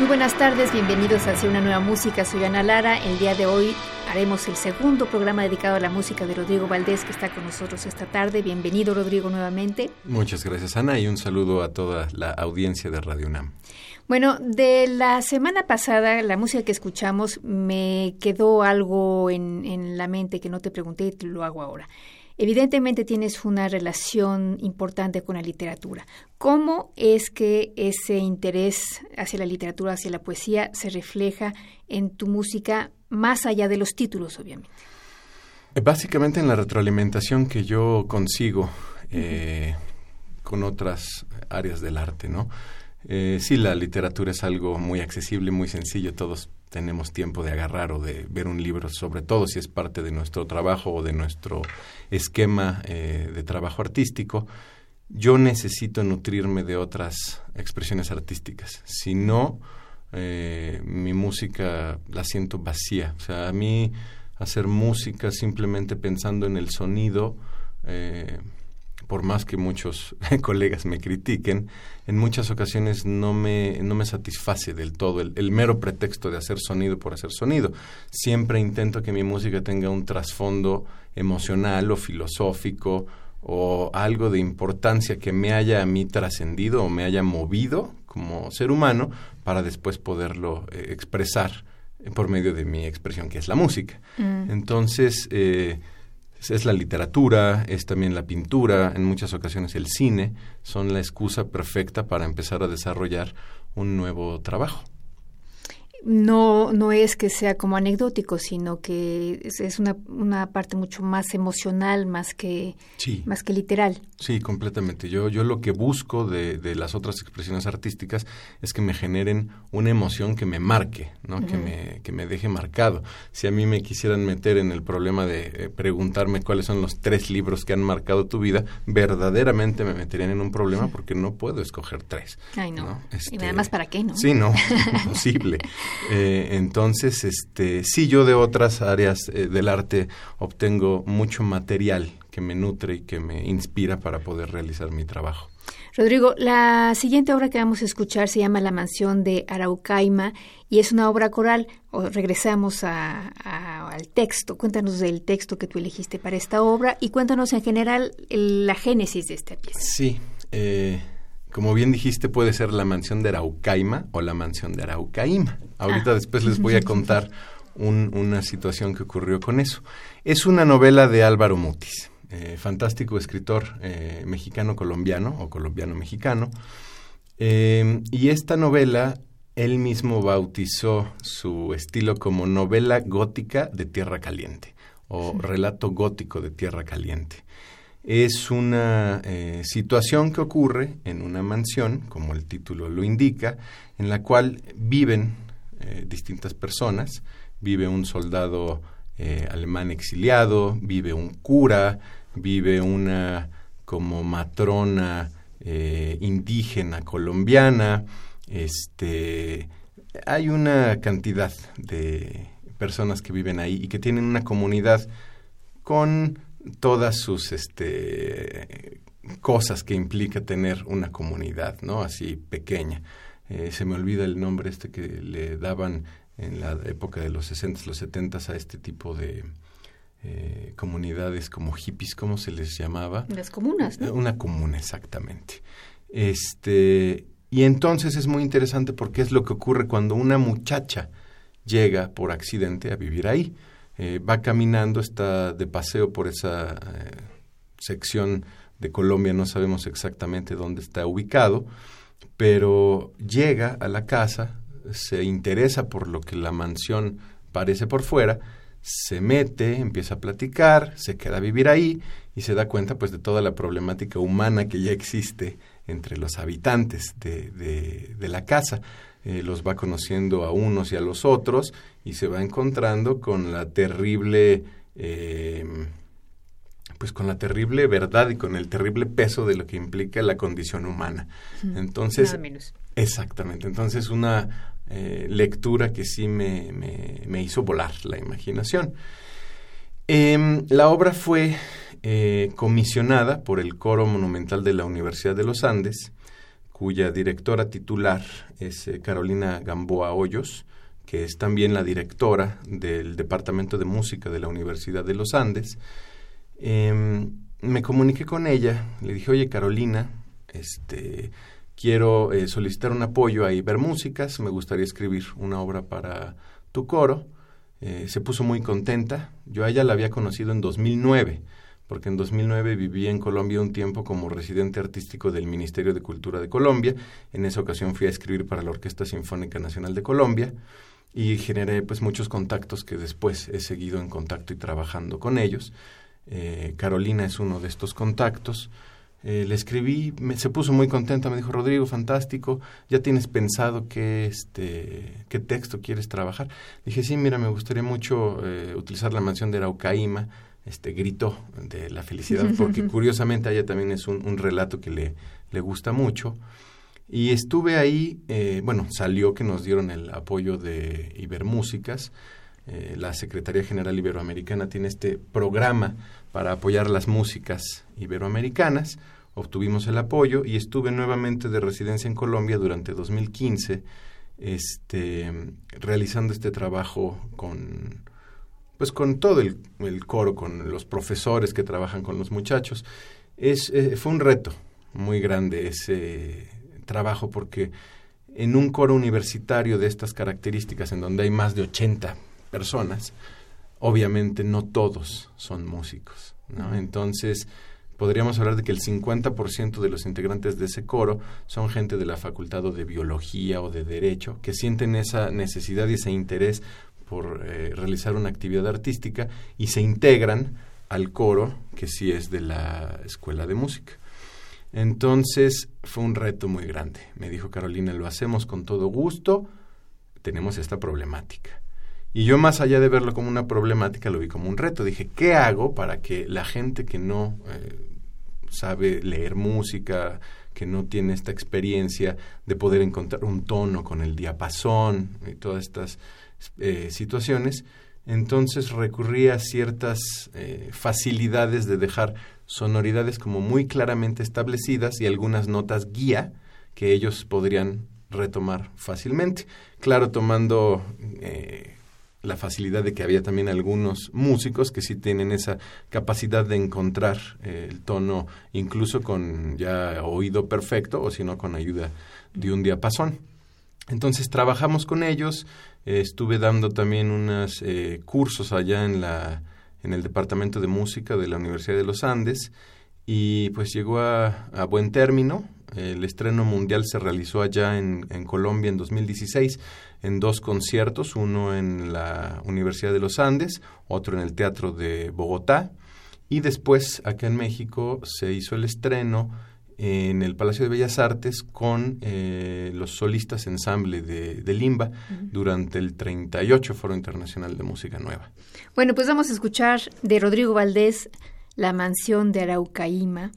Muy buenas tardes, bienvenidos hacia una nueva música. Soy Ana Lara. El día de hoy haremos el segundo programa dedicado a la música de Rodrigo Valdés, que está con nosotros esta tarde. Bienvenido, Rodrigo, nuevamente. Muchas gracias, Ana, y un saludo a toda la audiencia de Radio UNAM. Bueno, de la semana pasada, la música que escuchamos me quedó algo en, en la mente que no te pregunté y te lo hago ahora. Evidentemente tienes una relación importante con la literatura. ¿Cómo es que ese interés hacia la literatura, hacia la poesía, se refleja en tu música más allá de los títulos, obviamente? Eh, básicamente en la retroalimentación que yo consigo eh, con otras áreas del arte, ¿no? Eh, sí, la literatura es algo muy accesible, muy sencillo, todos tenemos tiempo de agarrar o de ver un libro, sobre todo si es parte de nuestro trabajo o de nuestro esquema eh, de trabajo artístico, yo necesito nutrirme de otras expresiones artísticas. Si no, eh, mi música la siento vacía. O sea, a mí hacer música simplemente pensando en el sonido, por más que muchos colegas me critiquen, en muchas ocasiones no me, no me satisface del todo el, el, mero pretexto de hacer sonido por hacer sonido. Siempre intento que mi música tenga un trasfondo emocional o filosófico o algo de importancia que me haya a mí trascendido o me haya movido como ser humano para después poderlo eh, expresar por medio de mi expresión, que es la música. Mm. Entonces, eh, es la literatura, es también la pintura, en muchas ocasiones el cine, son la excusa perfecta para empezar a desarrollar un nuevo trabajo no, no es que sea como anecdótico, sino que es, una, una, parte mucho más emocional, más que, más que literal. Sí, completamente. Yo, yo lo que busco de, de, las otras expresiones artísticas es que me generen una emoción que me marque, ¿no? que, me, que me deje marcado. Si a mí me quisieran meter en el problema de eh, preguntarme cuáles son los tres libros que han marcado tu vida, verdaderamente me meterían en un problema porque no puedo escoger tres. Ay, no. y además, ¿para qué, no? Sí, no, imposible. Eh, entonces, este, sí, yo de otras áreas eh, del arte obtengo mucho material que me nutre y que me inspira para poder realizar mi trabajo. Rodrigo, la siguiente obra que vamos a escuchar se llama La mansión de Araucaima y es una obra coral. O regresamos a, al texto. Cuéntanos del texto que tú elegiste para esta obra y cuéntanos en general la génesis de esta pieza. Sí. Eh, como bien dijiste, puede ser la mansión de Araucaima o la mansión de Araucaima. Ahorita ah. después les voy a contar una situación que ocurrió con eso. Es una novela de Álvaro Mutis, eh, fantástico escritor eh, mexicano-colombiano o colombiano-mexicano. Eh, y esta novela, él mismo bautizó su estilo como novela gótica de tierra caliente o relato gótico de tierra caliente es una eh, situación que ocurre en una mansión, como el título lo indica, en la cual viven eh, distintas personas. Vive un soldado eh, alemán exiliado, vive un cura, vive una como matrona indígena colombiana. Este, hay una cantidad de personas que viven ahí y que tienen una comunidad con todas sus este, cosas que implica tener una comunidad, ¿no? Así pequeña. Eh, se me olvida el nombre este que le daban en la época de los 60, los 70 a este tipo de eh, comunidades como hippies, ¿cómo se les llamaba? Las comunas, ¿no? Una comuna, exactamente. Este, y entonces es muy interesante porque es lo que ocurre cuando una muchacha llega por accidente a vivir ahí eh, va caminando, está de paseo por esa eh, sección de Colombia, no sabemos exactamente dónde está ubicado, pero llega a la casa, se interesa por lo que la mansión parece por fuera, se mete, empieza a platicar, se queda a vivir ahí y se da cuenta pues de toda la problemática humana que ya existe entre los habitantes de, de, la casa. Eh, los va conociendo a unos y a los otros y se va encontrando con la terrible eh, pues con la terrible verdad y con el terrible peso de lo que implica la condición humana. Entonces, exactamente. Entonces, una eh, lectura que sí me, me, hizo volar la imaginación. Em, la obra fue eh, comisionada por el Coro Monumental de la Universidad de los Andes, cuya directora titular es eh, Carolina Gamboa Hoyos, que es también la directora del Departamento de Música de la Universidad de los Andes. Em, me comuniqué con ella, le dije, oye Carolina, este, quiero eh, solicitar un apoyo a Ibermúsicas, me gustaría escribir una obra para tu coro. Eh, se puso muy contenta. Yo a ella la había conocido en 2009, porque en 2009 viví en Colombia un tiempo como residente artístico del Ministerio de Cultura de Colombia. En esa ocasión fui a escribir para la Orquesta Sinfónica Nacional de Colombia y generé pues muchos contactos que después he seguido en contacto y trabajando con ellos. Eh, Carolina es uno de estos contactos. Eh, le escribí, me, se puso muy contenta, me dijo, Rodrigo, fantástico, ¿ya tienes pensado qué, este, qué texto quieres trabajar? Dije, sí, mira, me gustaría mucho eh, utilizar la mansión de Araucaima, este, gritó de la felicidad, porque curiosamente a ella también es un, relato que le, le, gusta mucho. Y estuve ahí, eh, bueno, salió que nos dieron el apoyo de Ibermúsicas, eh, la Secretaría General Iberoamericana tiene este programa para apoyar las músicas iberoamericanas. Obtuvimos el apoyo y estuve nuevamente de residencia en Colombia durante 2015, este, realizando este trabajo con, pues con todo el, coro, con los profesores que trabajan con los muchachos. Es, eh, fue un reto muy grande ese trabajo porque en un coro universitario de estas características, en donde hay más de 80 personas, obviamente no todos son músicos, ¿no? Entonces, podríamos hablar de que el 50% de los integrantes de ese coro son gente de la facultad o de biología o de derecho, que sienten esa necesidad y ese interés por eh, realizar una actividad artística y se integran al coro que sí es de la escuela de música. Entonces fue un reto muy grande. Me dijo Carolina, lo hacemos con todo gusto, tenemos esta problemática. Y yo más allá de verlo como una problemática, lo vi como un reto. Dije, ¿qué hago para que la gente que no eh, sabe leer música, que no tiene esta experiencia de poder encontrar un tono con el diapasón y todas estas eh, situaciones, entonces recurrí a ciertas eh, facilidades de dejar sonoridades como muy claramente establecidas y algunas notas guía que ellos podrían retomar fácilmente. Claro, tomando la facilidad de que había también algunos músicos que sí tienen esa capacidad de encontrar eh, el tono incluso con ya oído perfecto o si no con ayuda de un diapasón. Entonces trabajamos con ellos, estuve dando también unos eh, cursos allá en, la, en el Departamento de Música de la Universidad de los Andes y pues llegó a, a buen término. El estreno mundial se realizó allá en, en Colombia en 2016 en dos conciertos, uno en la Universidad de los Andes, otro en el Teatro de Bogotá, y después acá en México se hizo el estreno en el Palacio de Bellas Artes con eh, los solistas ensamble de, de Limba durante el 38 Foro Internacional de Música Nueva. Bueno, pues vamos a escuchar de Rodrigo Valdés La Mansión de Araucaíma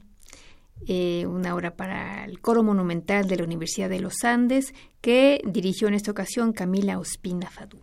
eh, una obra para el coro monumental de la Universidad de los Andes que dirigió en esta ocasión Camila Ospina Fadú.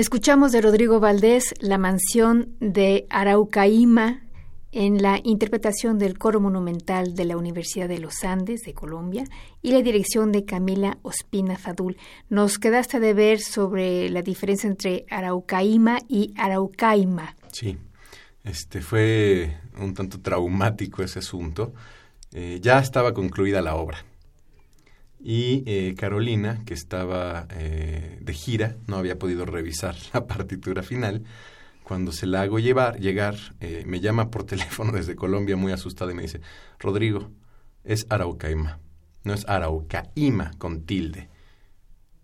Escuchamos de Rodrigo Valdés la mansión de Araucaima en la interpretación del coro monumental de la Universidad de los Andes de Colombia y la dirección de Camila Ospina Fadul. Nos quedaste de ver sobre la diferencia entre Araucaima y Araucaima. Sí, este fue un tanto traumático ese asunto. Eh, ya estaba concluida la obra y eh, Carolina, que estaba eh, de gira, no había podido revisar la partitura final. Cuando se la hago llevar, llegar, eh, me llama por teléfono desde Colombia muy asustada y me dice, Rodrigo, es Araucaima, no es Araucaima con tilde.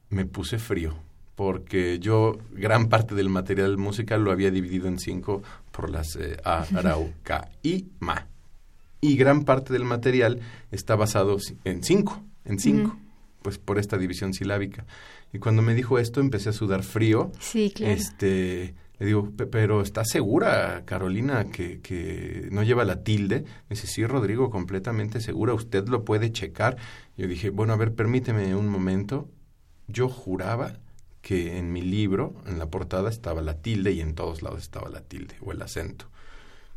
Me puse frío, porque yo gran parte del material musical lo había dividido en cinco por las Araucaima. Y gran parte del material está basado en cinco en cinco, pues por esta división silábica. Y cuando me dijo esto empecé a sudar frío. Sí, claro. Este, le digo, pero ¿estás segura, Carolina, que, que no lleva la tilde? Me dice, sí, Rodrigo, completamente segura, usted lo puede checar. Yo dije, bueno, a ver, permíteme un momento. Yo juraba que en mi libro, en la portada, estaba la tilde y en todos lados estaba la tilde o el acento.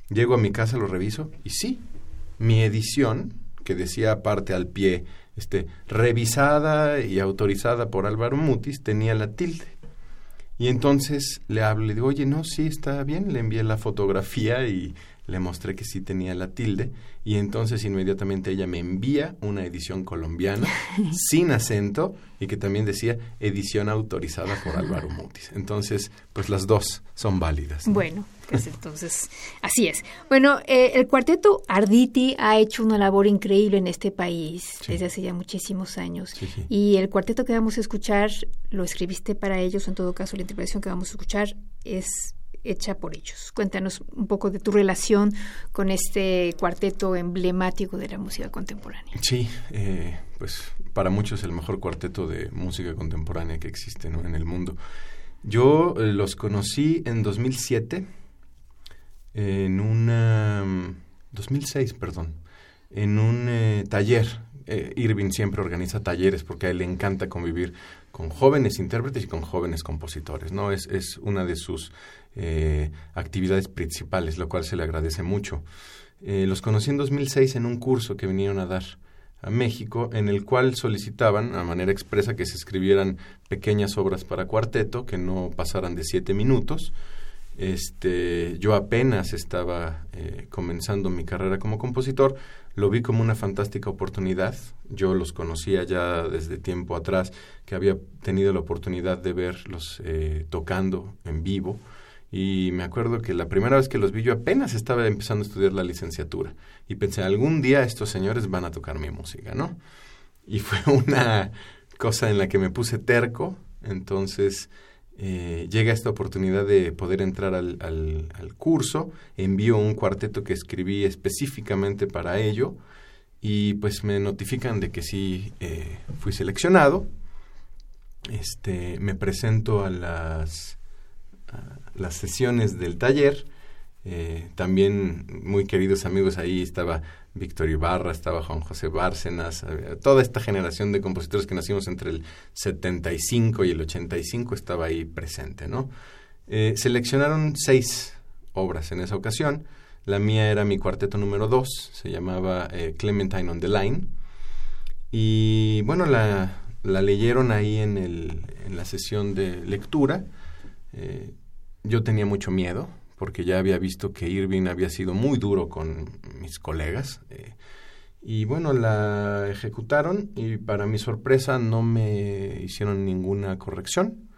Llego a mi casa, lo reviso y sí, mi edición, que decía aparte al pie este, revisada y autorizada por Álvaro Mutis, tenía la tilde. Y entonces le hablo, le digo, oye, no, sí, está bien, le envié la fotografía y le mostré que sí tenía la tilde y entonces inmediatamente ella me envía una edición colombiana sin acento y que también decía edición autorizada por Álvaro Mutis. Entonces, pues las dos son válidas. Bueno, pues entonces, así es. Bueno, eh, el cuarteto Arditi ha hecho una labor increíble en este país desde hace ya muchísimos años. Y el cuarteto que vamos a escuchar, lo escribiste para ellos, en todo caso la interpretación que vamos a escuchar es hecha por ellos. Cuéntanos un poco de tu relación con este cuarteto emblemático de la música contemporánea. Sí, eh, pues para muchos el mejor cuarteto de música contemporánea que existe en el mundo. Yo eh, los conocí en 2007, en una... 2006, perdón, en un eh, taller. Irving siempre organiza talleres porque a él le encanta convivir con jóvenes intérpretes y con jóvenes compositores, ¿no? Es, es una de sus eh, actividades principales, lo cual se le agradece mucho. Eh, los conocí en 2006 en un curso que vinieron a dar a México, en el cual solicitaban, a manera expresa, que se escribieran pequeñas obras para cuarteto, que no pasaran de siete minutos. Este, yo apenas estaba eh, comenzando mi carrera como compositor, lo vi como una fantástica oportunidad. Yo los conocía ya desde tiempo atrás, que había tenido la oportunidad de verlos tocando en vivo y me acuerdo que la primera vez que los vi yo apenas estaba empezando a estudiar la licenciatura y pensé, algún día estos señores van a tocar mi música, ¿no? Y fue una cosa en la que me puse terco, entonces eh, llega esta oportunidad de poder entrar al, al, curso, envío un cuarteto que escribí específicamente para ello y pues me notifican de que sí eh, fui seleccionado. Este, me presento a las las sesiones del taller. Eh, también muy queridos amigos ahí estaba Víctor Ibarra, estaba Juan José Bárcenas, toda esta generación de compositores que nacimos entre el 75 y el 85 estaba ahí presente, ¿no? Eh, seleccionaron seis obras en esa ocasión. La mía era mi cuarteto número dos, se llamaba eh, Clementine on the Line. Y bueno, la, leyeron ahí en, la sesión de lectura. Yo tenía mucho miedo porque ya había visto que Irving había sido muy duro con mis colegas. Eh, y bueno, la ejecutaron y para mi sorpresa no me hicieron ninguna corrección.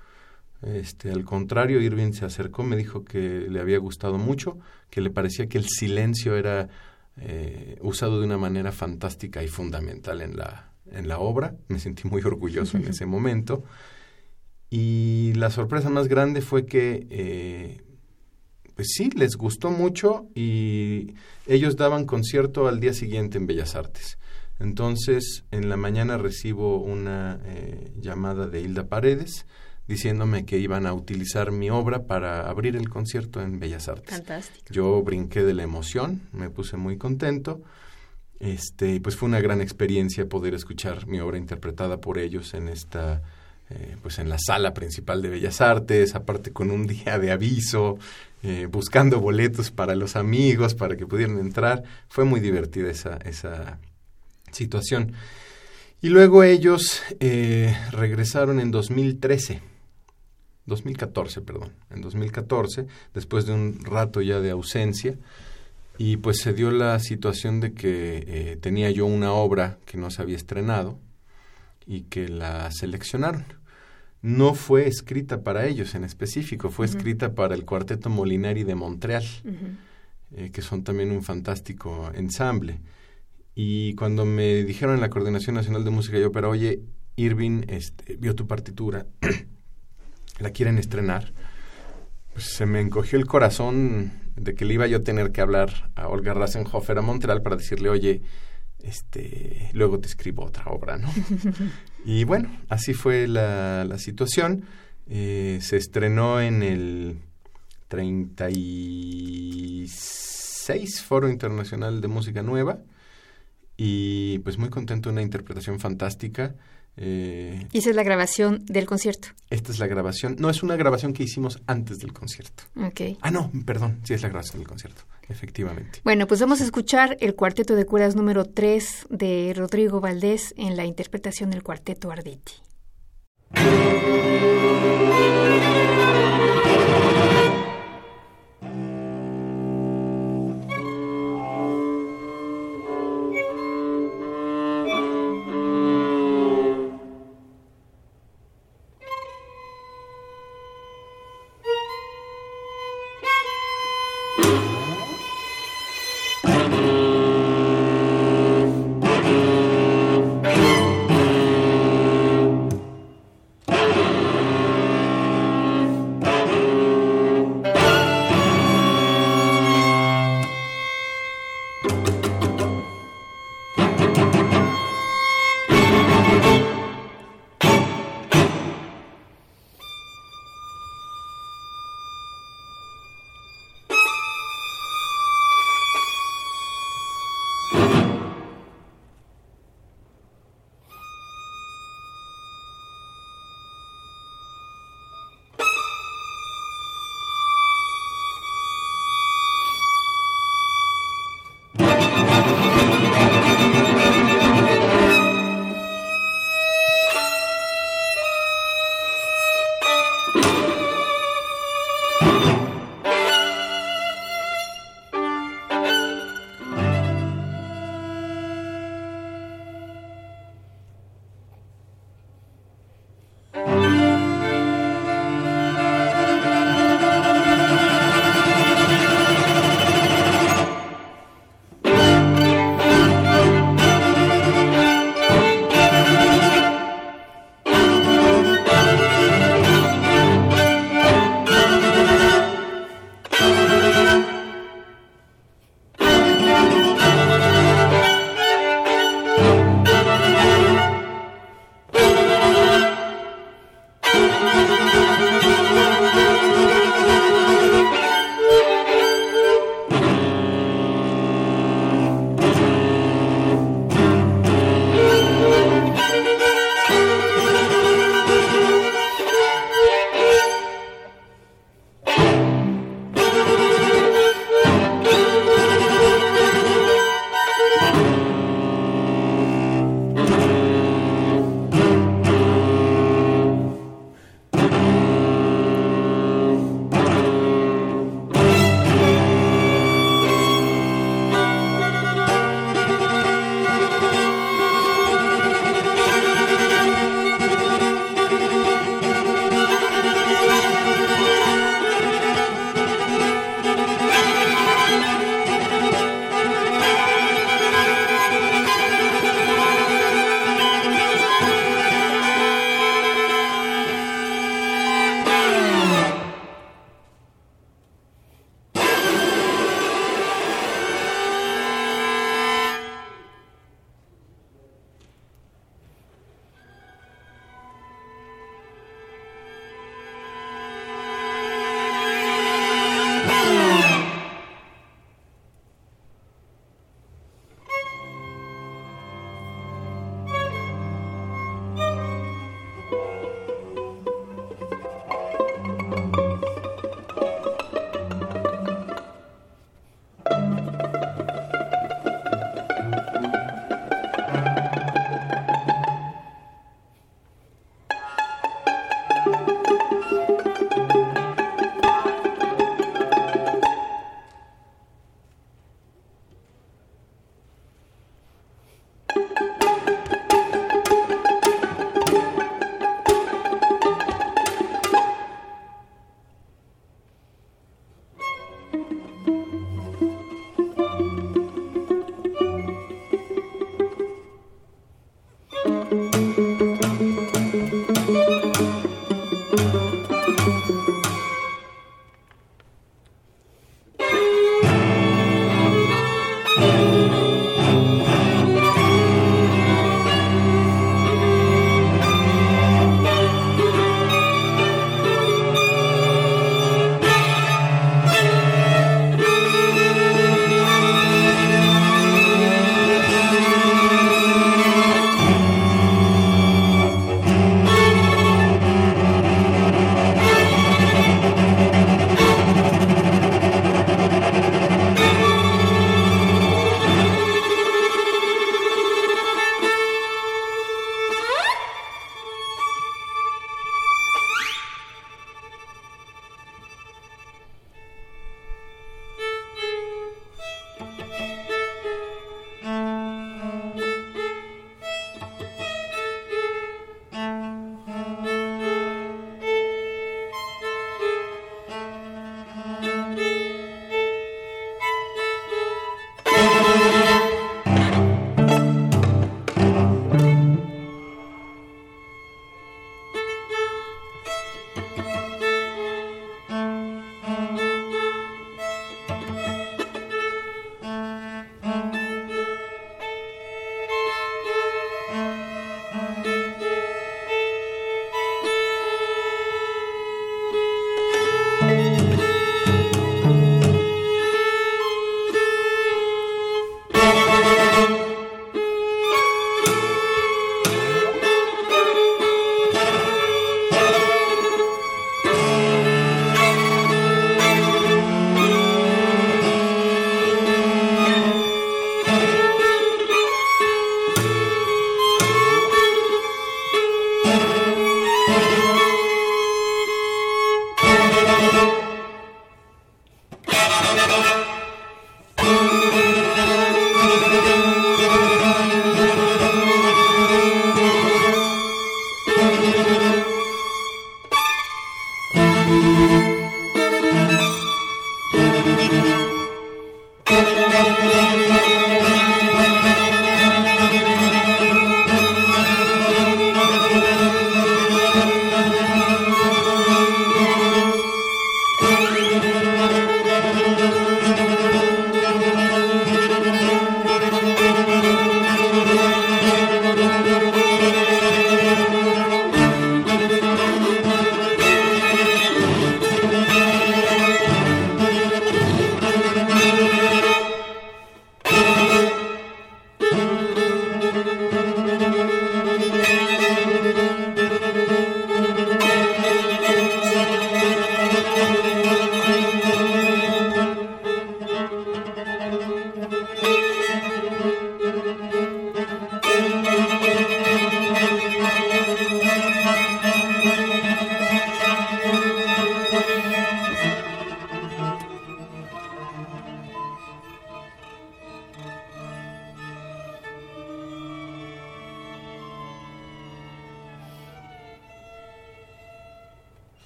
Este, al contrario, Irving se acercó, me dijo que le había gustado mucho, que le parecía que el silencio era eh, usado de una manera fantástica y fundamental en la, en la obra. Me sentí muy orgulloso en ese momento. Y la sorpresa más grande fue que, eh, pues sí, les gustó mucho y ellos daban concierto al día siguiente en Bellas Artes. Entonces, en la mañana recibo una eh, llamada de Hilda Paredes diciéndome que iban a utilizar mi obra para abrir el concierto en Bellas Artes. Fantástico. Yo brinqué de la emoción, me puse muy contento. Este, pues fue una gran experiencia poder escuchar mi obra interpretada por ellos en esta eh, pues en la sala principal de Bellas Artes, aparte con un día de aviso, eh, buscando boletos para los amigos, para que pudieran entrar. Fue muy divertida esa, esa situación. Y luego ellos eh, regresaron en 2013, 2014, perdón, en 2014, después de un rato ya de ausencia, y pues se dio la situación de que tenía yo una obra que no se había estrenado y que la seleccionaron. No fue escrita para ellos en específico, fue escrita para el Cuarteto Molinari de Montreal, eh, que son también un fantástico ensamble. Y cuando me dijeron en la Coordinación Nacional de Música y Ópera, oye, Irving este, vio tu partitura, la quieren estrenar, pues se me encogió el corazón de que le iba yo a tener que hablar a Olga Rasenhofer a Montreal para decirle, oye, este, luego te escribo otra obra, ¿no? y bueno, así fue la, la situación. Eh, se estrenó en el 36 Foro Internacional de Música Nueva y pues muy contento, una interpretación fantástica. Eh, y esa es la grabación del concierto. Esta es la grabación. No, es una grabación que hicimos antes del concierto. Ok. Ah, no, perdón, sí es la grabación del concierto, efectivamente. Bueno, pues vamos a escuchar el cuarteto de cuerdas número 3 de Rodrigo Valdés en la interpretación del cuarteto Arditi.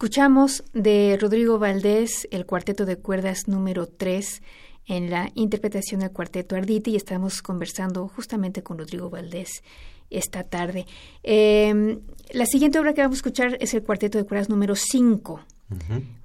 Escuchamos de Rodrigo Valdés el cuarteto de cuerdas número 3 en la interpretación del cuarteto Arditi y estamos conversando justamente con Rodrigo Valdés esta tarde. Em, la siguiente obra que vamos a escuchar es el cuarteto de cuerdas número 5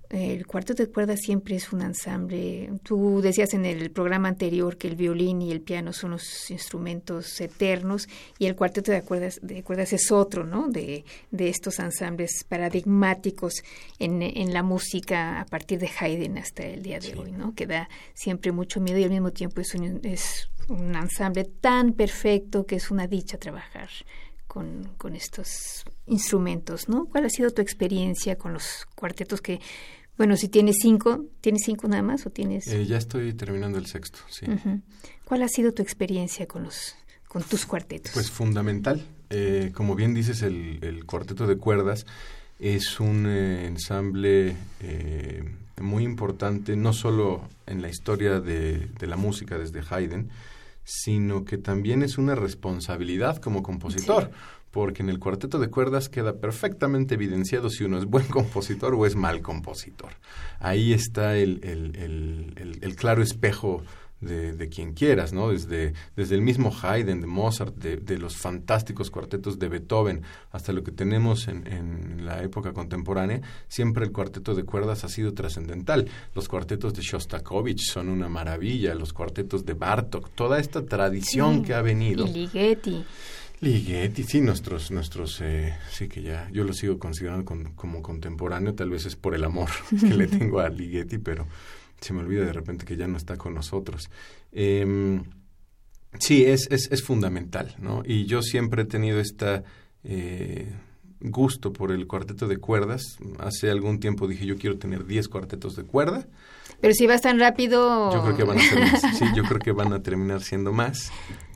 el cuarteto de cuerdas siempre es un ensamble. Tú decías en el programa anterior que el violín y el piano son los instrumentos eternos y el cuarteto de cuerdas, de cuerdas es otro, ¿no? De, de estos ensambles paradigmáticos en, en, la música a partir de Haydn hasta el día de hoy, ¿no? Que da siempre mucho miedo y al mismo tiempo es un, es un ensamble tan perfecto que es una dicha trabajar con, con estos instrumentos, ¿no? ¿Cuál ha sido tu experiencia con los cuartetos que bueno, si tienes cinco, ¿tienes cinco nada más o tienes...? Eh, ya estoy terminando el sexto, sí. ¿Cuál ha sido tu experiencia con los con tus cuartetos? Pues fundamental. Eh, como bien dices, el, el, cuarteto de cuerdas es un eh, ensamble muy importante, no solo en la historia de, de, la música desde Haydn, sino que también es una responsabilidad como compositor porque en el cuarteto de cuerdas queda perfectamente evidenciado si uno es buen compositor o es mal compositor. Ahí está el, el, claro espejo de, quien quieras, ¿no? Desde, desde el mismo Haydn, de Mozart, de, los fantásticos cuartetos de Beethoven, hasta lo que tenemos en, en, la época contemporánea, siempre el cuarteto de cuerdas ha sido trascendental. Los cuartetos de Shostakovich son una maravilla, los cuartetos de Bartok, toda esta tradición que ha venido. Y Ligeti. Ligeti, sí, nuestros, nuestros, eh, sí que ya, yo lo sigo considerando como contemporáneo, tal vez es por el amor que le tengo a Ligeti, pero se me olvida de repente que ya no está con nosotros. Eh, sí, es, es, es, fundamental, ¿no? Y yo siempre he tenido esta eh, gusto por el cuarteto de cuerdas. Hace algún tiempo dije, yo quiero tener 10 cuartetos de cuerda. Pero si vas tan rápido... Yo creo que van a ser más. sí, yo creo que van a terminar siendo más.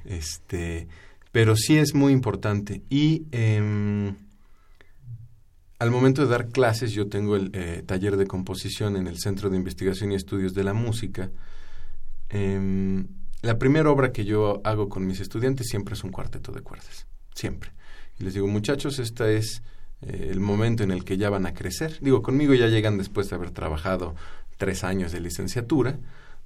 Este pero sí es muy importante. Y em, al momento de dar clases, yo tengo el eh, taller de composición en el Centro de Investigación y Estudios de la Música. Em, la primera obra que yo hago con mis estudiantes siempre es un cuarteto de cuerdas, siempre. Y les digo, muchachos, este es eh, el momento en el que ya van a crecer. Digo, conmigo ya llegan después de haber trabajado tres años de licenciatura,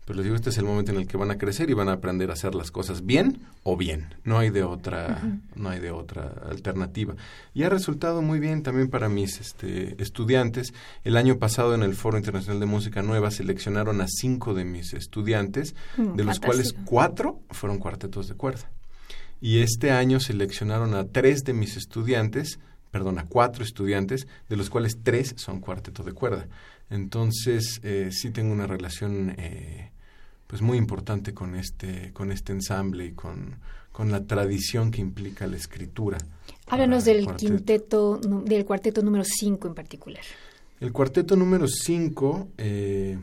pero les digo, este es el momento en el que van a crecer y van a aprender a hacer las cosas bien o bien. No hay de otra, no hay de otra alternativa. Y ha resultado muy bien también para mis este, estudiantes. El año pasado en el Foro Internacional de Música Nueva seleccionaron a cinco de mis estudiantes, Mm, de los cuales cuatro fueron cuartetos de cuerda. Y este año seleccionaron a tres de mis estudiantes, perdón, a cuatro estudiantes, de los cuales tres son cuarteto de cuerda. Entonces, eh, sí tengo una relación eh, pues muy importante con este, con este ensamble y con, con la tradición que implica la escritura. Háblanos del cuarteto. quinteto, del cuarteto número 5 en particular. El cuarteto número 5 es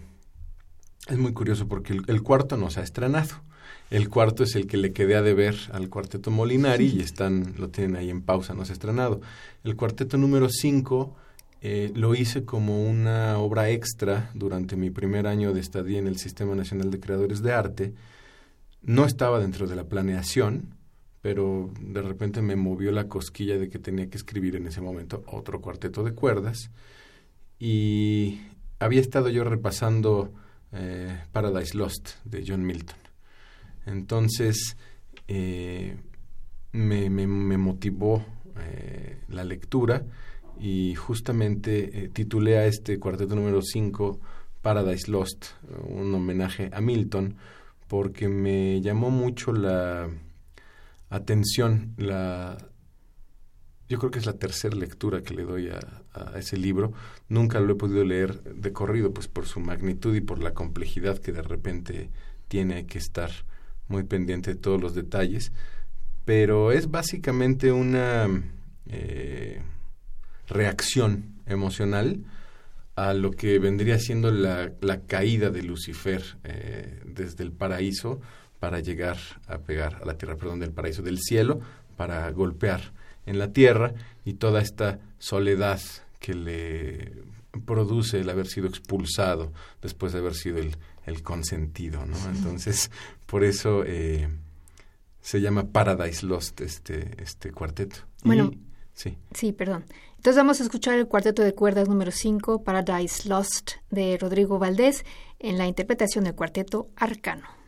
muy curioso porque el, el cuarto no se ha estrenado. El cuarto es el que le quedé a deber al cuarteto Molinari y están, lo tienen ahí en pausa, no se ha estrenado. El cuarteto número 5 lo hice como una obra extra durante mi primer año de estadía en el Sistema Nacional de Creadores de Arte. No estaba dentro de la planeación, pero de repente me movió la cosquilla de que tenía que escribir en ese momento otro cuarteto de cuerdas y había estado yo repasando eh, Paradise Lost de John Milton. Entonces eh, me, motivó eh, la lectura y justamente eh, titulé a este cuarteto número 5 Paradise Lost, un homenaje a Milton, porque me llamó mucho la atención, la yo creo que es la tercera lectura que le doy a, ese libro. Nunca lo he podido leer de corrido, pues por su magnitud y por la complejidad que de repente tiene que estar muy pendiente de todos los detalles. Pero es básicamente una eh, reacción emocional a lo que vendría siendo la, la caída de Lucifer eh, desde el paraíso para llegar a pegar a la tierra, perdón, del paraíso, del cielo, para golpear en la tierra y toda esta soledad que le produce el haber sido expulsado después de haber sido el, el consentido, ¿no? Entonces, por eso eh, se llama Paradise Lost este, este cuarteto. Bueno, y, sí. Sí, perdón. Entonces vamos a escuchar el cuarteto de cuerdas número 5, Paradise Lost, de Rodrigo Valdés, en la interpretación del cuarteto Arcano.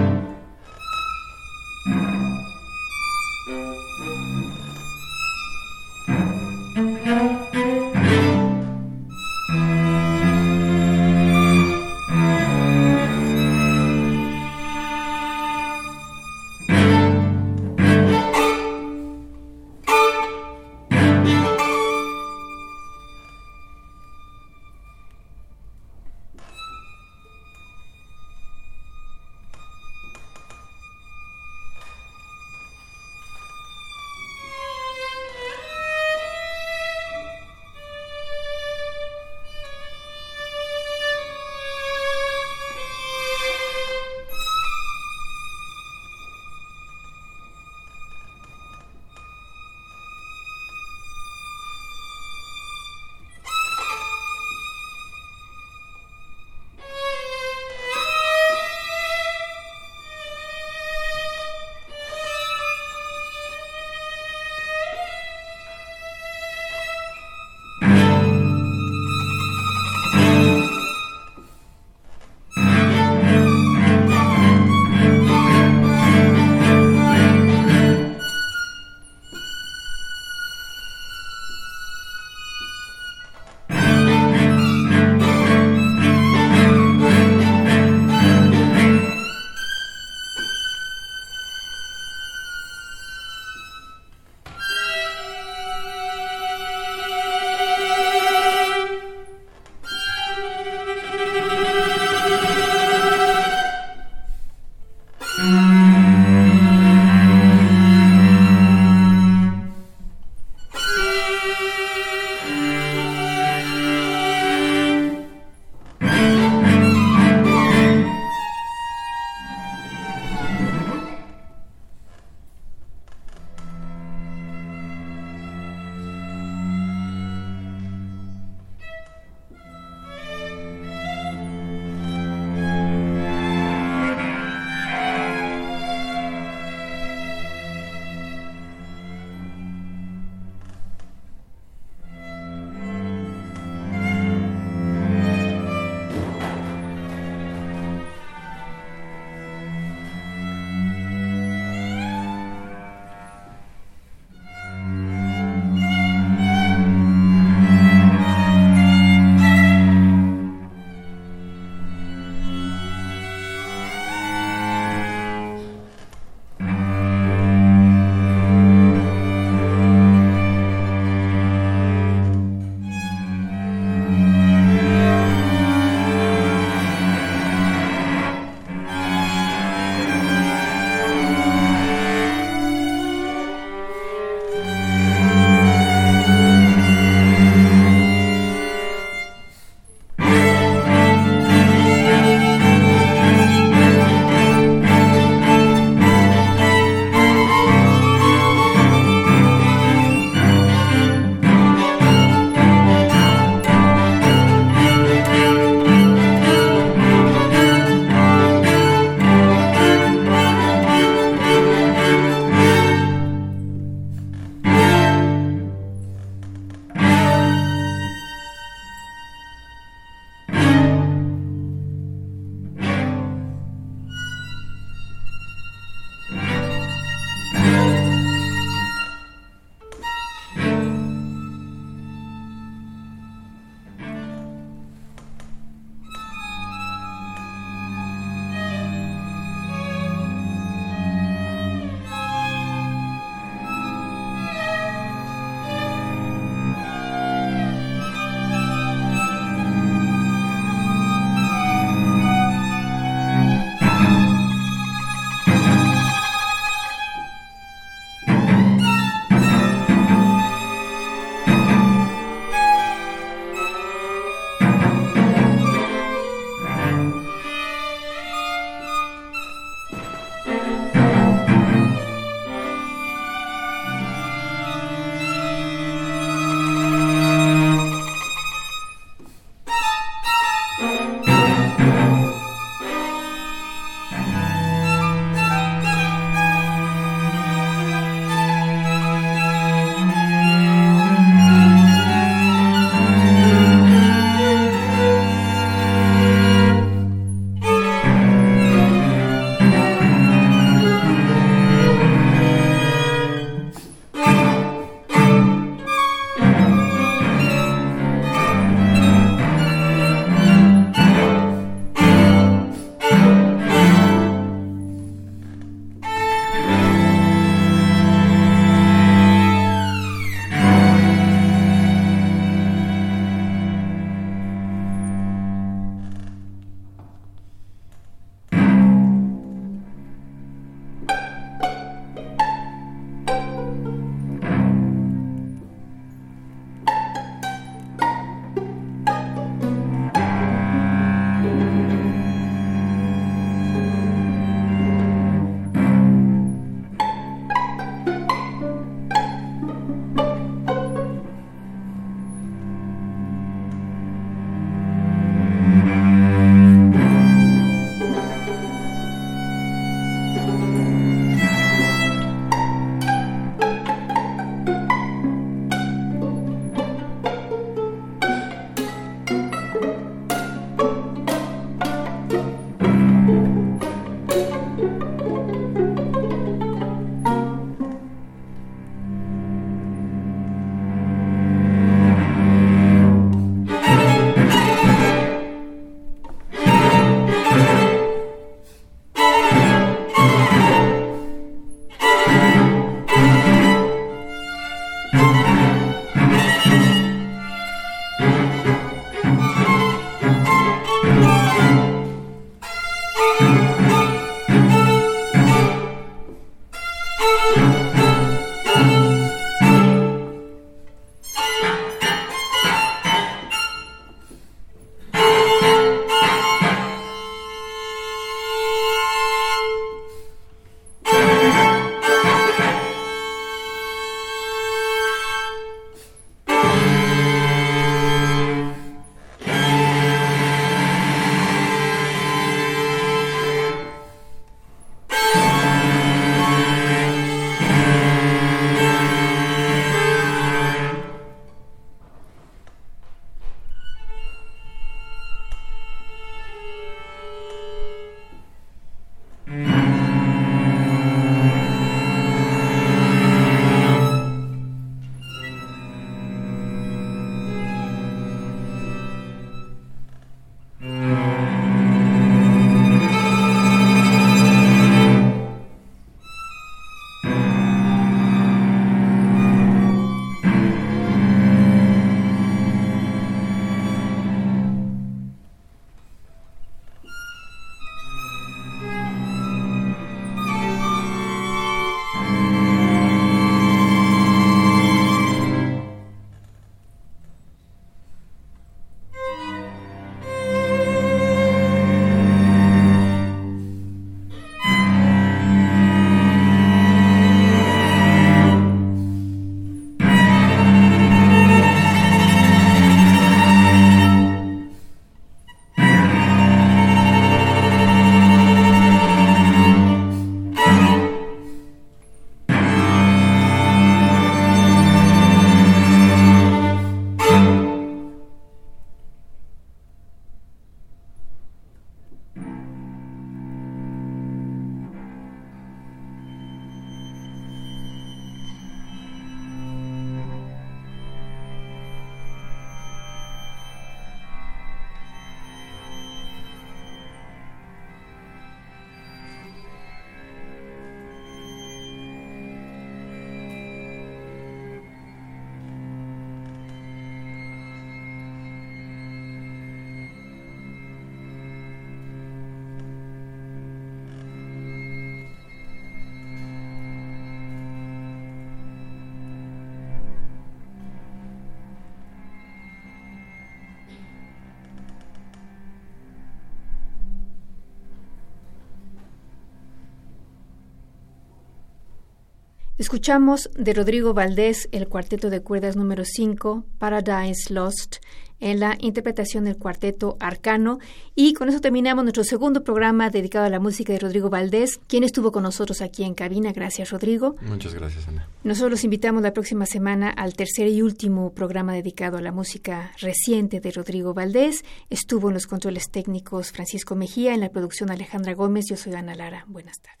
Escuchamos de Rodrigo Valdés el cuarteto de cuerdas número 5, Paradise Lost, en la interpretación del cuarteto Arcano. Y con eso terminamos nuestro segundo programa dedicado a la música de Rodrigo Valdés, quien estuvo con nosotros aquí en cabina. Gracias, Rodrigo. Muchas gracias, Ana. Nosotros los invitamos la próxima semana al tercer y último programa dedicado a la música reciente de Rodrigo Valdés. Estuvo en los controles técnicos Francisco Mejía, en la producción Alejandra Gómez. Yo soy Ana Lara. Buenas tardes.